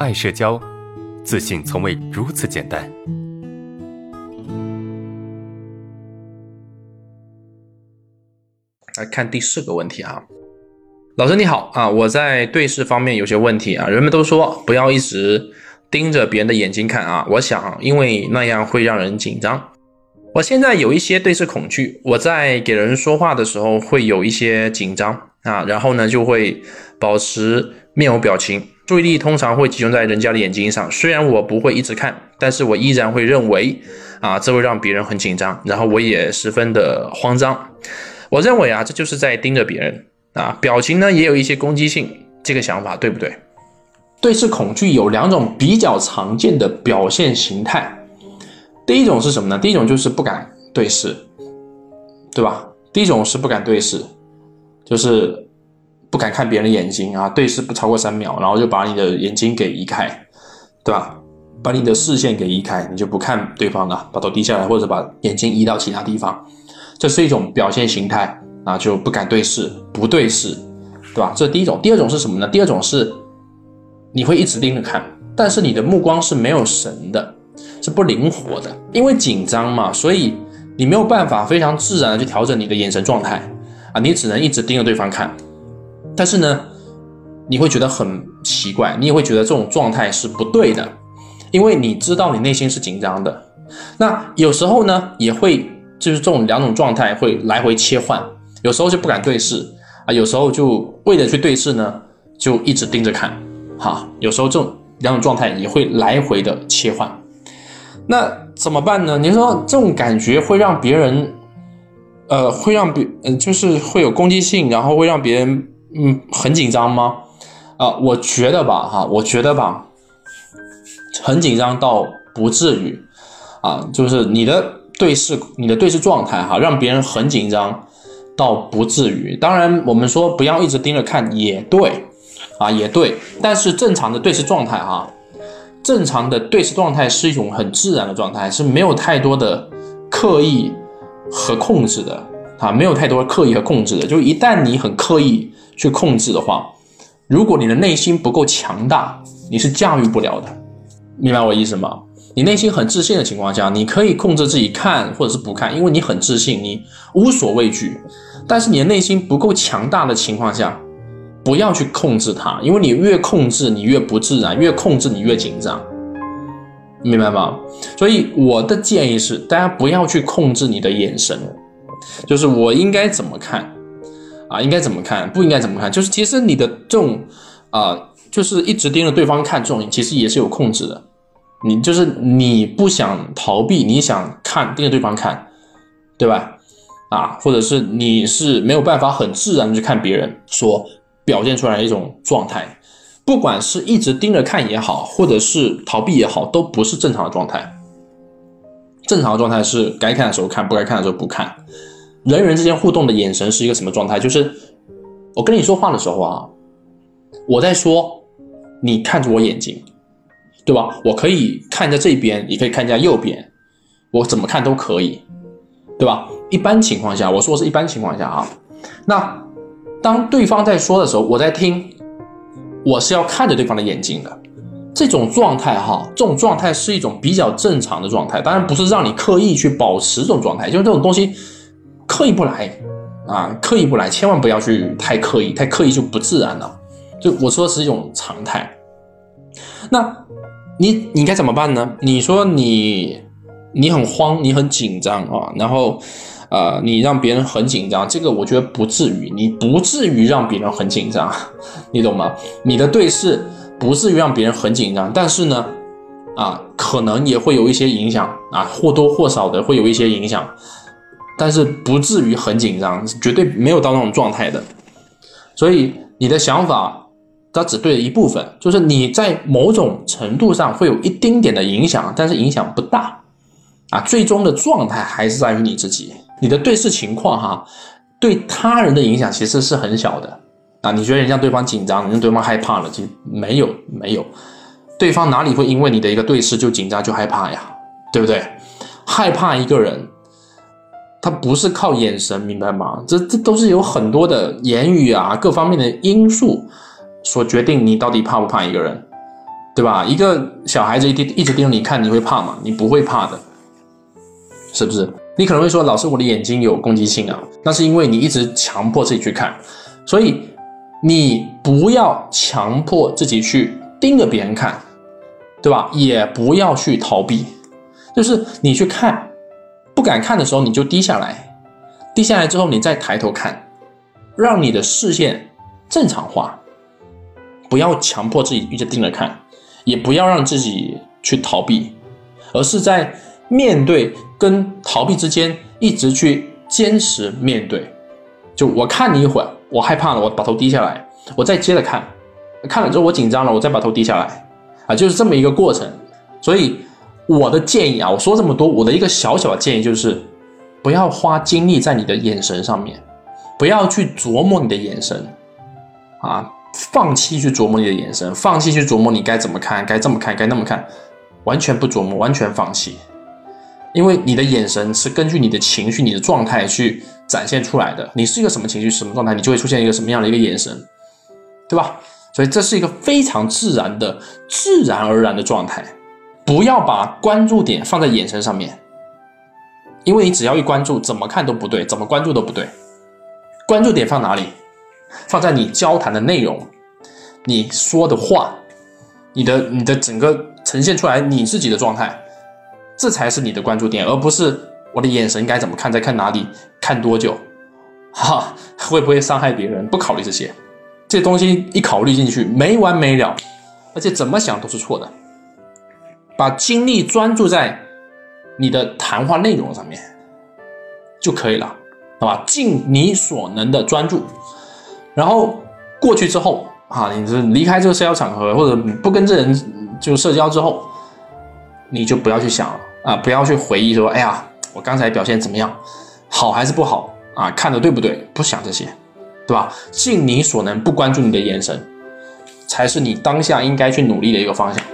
爱社交，自信从未如此简单。来看第四个问题啊，老师你好啊，我在对视方面有些问题啊，人们都说不要一直盯着别人的眼睛看啊，我想因为那样会让人紧张。我现在有一些对视恐惧，我在给人说话的时候会有一些紧张啊，然后呢就会保持面无表情，注意力通常会集中在人家的眼睛上。虽然我不会一直看，但是我依然会认为啊，这会让别人很紧张，然后我也十分的慌张。我认为啊，这就是在盯着别人啊，表情呢也有一些攻击性，这个想法对不对？对视恐惧有两种比较常见的表现形态。第一种是什么呢？第一种就是不敢对视，对吧？第一种是不敢对视，就是不敢看别人的眼睛啊，对视不超过三秒，然后就把你的眼睛给移开，对吧？把你的视线给移开，你就不看对方了，把头低下来，或者把眼睛移到其他地方，这是一种表现形态啊，就不敢对视，不对视，对吧？这是第一种。第二种是什么呢？第二种是你会一直盯着看，但是你的目光是没有神的。是不灵活的，因为紧张嘛，所以你没有办法非常自然的去调整你的眼神状态啊，你只能一直盯着对方看。但是呢，你会觉得很奇怪，你也会觉得这种状态是不对的，因为你知道你内心是紧张的。那有时候呢，也会就是这种两种状态会来回切换，有时候就不敢对视啊，有时候就为了去对视呢，就一直盯着看，哈，有时候这种两种状态也会来回的切换。那怎么办呢？你说这种感觉会让别人，呃，会让别，嗯，就是会有攻击性，然后会让别人，嗯，很紧张吗？啊，我觉得吧，哈，我觉得吧，很紧张倒不至于，啊，就是你的对视，你的对视状态，哈，让别人很紧张倒不至于。当然，我们说不要一直盯着看，也对，啊，也对，但是正常的对视状态，哈。正常的对视状态是一种很自然的状态，是没有太多的刻意和控制的啊，没有太多刻意和控制的。就一旦你很刻意去控制的话，如果你的内心不够强大，你是驾驭不了的。明白我意思吗？你内心很自信的情况下，你可以控制自己看或者是不看，因为你很自信，你无所畏惧。但是你的内心不够强大的情况下，不要去控制它，因为你越控制，你越不自然；越控制，你越紧张，明白吗？所以我的建议是，大家不要去控制你的眼神，就是我应该怎么看啊？应该怎么看？不应该怎么看？就是其实你的这种啊，就是一直盯着对方看，这种其实也是有控制的。你就是你不想逃避，你想看盯着对方看，对吧？啊，或者是你是没有办法很自然的去看别人说。表现出来一种状态，不管是一直盯着看也好，或者是逃避也好，都不是正常的状态。正常的状态是该看的时候看，不该看的时候不看。人与人之间互动的眼神是一个什么状态？就是我跟你说话的时候啊，我在说，你看着我眼睛，对吧？我可以看在这边，也可以看一下右边，我怎么看都可以，对吧？一般情况下，我说是一般情况下啊，那。当对方在说的时候，我在听，我是要看着对方的眼睛的，这种状态哈，这种状态是一种比较正常的状态，当然不是让你刻意去保持这种状态，就是这种东西刻意不来啊，刻意不来，千万不要去太刻意，太刻意就不自然了。就我说的是一种常态，那你你该怎么办呢？你说你你很慌，你很紧张啊，然后。呃，你让别人很紧张，这个我觉得不至于，你不至于让别人很紧张，你懂吗？你的对视不至于让别人很紧张，但是呢，啊，可能也会有一些影响啊，或多或少的会有一些影响，但是不至于很紧张，绝对没有到那种状态的。所以你的想法，它只对了一部分，就是你在某种程度上会有一丁点的影响，但是影响不大，啊，最终的状态还是在于你自己。你的对视情况哈，对他人的影响其实是很小的啊。你觉得让对方紧张，让对方害怕了，其实没有没有，对方哪里会因为你的一个对视就紧张就害怕呀？对不对？害怕一个人，他不是靠眼神，明白吗？这这都是有很多的言语啊，各方面的因素所决定你到底怕不怕一个人对吧？一个小孩子一盯一直盯着你看，你会怕吗？你不会怕的，是不是？你可能会说，老师，我的眼睛有攻击性啊，那是因为你一直强迫自己去看，所以你不要强迫自己去盯着别人看，对吧？也不要去逃避，就是你去看，不敢看的时候，你就低下来，低下来之后，你再抬头看，让你的视线正常化，不要强迫自己一直盯着看。也不要让自己去逃避，而是在面对跟逃避之间一直去坚持面对。就我看你一会儿，我害怕了，我把头低下来，我再接着看，看了之后我紧张了，我再把头低下来，啊，就是这么一个过程。所以我的建议啊，我说这么多，我的一个小小的建议就是，不要花精力在你的眼神上面，不要去琢磨你的眼神，啊。放弃去琢磨你的眼神，放弃去琢磨你该怎么看，该这么看，该那么看，完全不琢磨，完全放弃。因为你的眼神是根据你的情绪、你的状态去展现出来的。你是一个什么情绪、什么状态，你就会出现一个什么样的一个眼神，对吧？所以这是一个非常自然的、自然而然的状态。不要把关注点放在眼神上面，因为你只要一关注，怎么看都不对，怎么关注都不对。关注点放哪里？放在你交谈的内容，你说的话，你的你的整个呈现出来你自己的状态，这才是你的关注点，而不是我的眼神该怎么看，在看哪里，看多久，哈，会不会伤害别人？不考虑这些，这东西一考虑进去没完没了，而且怎么想都是错的。把精力专注在你的谈话内容上面就可以了，好吧？尽你所能的专注。然后过去之后啊，你是离开这个社交场合，或者不跟这人就社交之后，你就不要去想了啊，不要去回忆说，哎呀，我刚才表现怎么样，好还是不好啊？看的对不对？不想这些，对吧？尽你所能不关注你的眼神，才是你当下应该去努力的一个方向。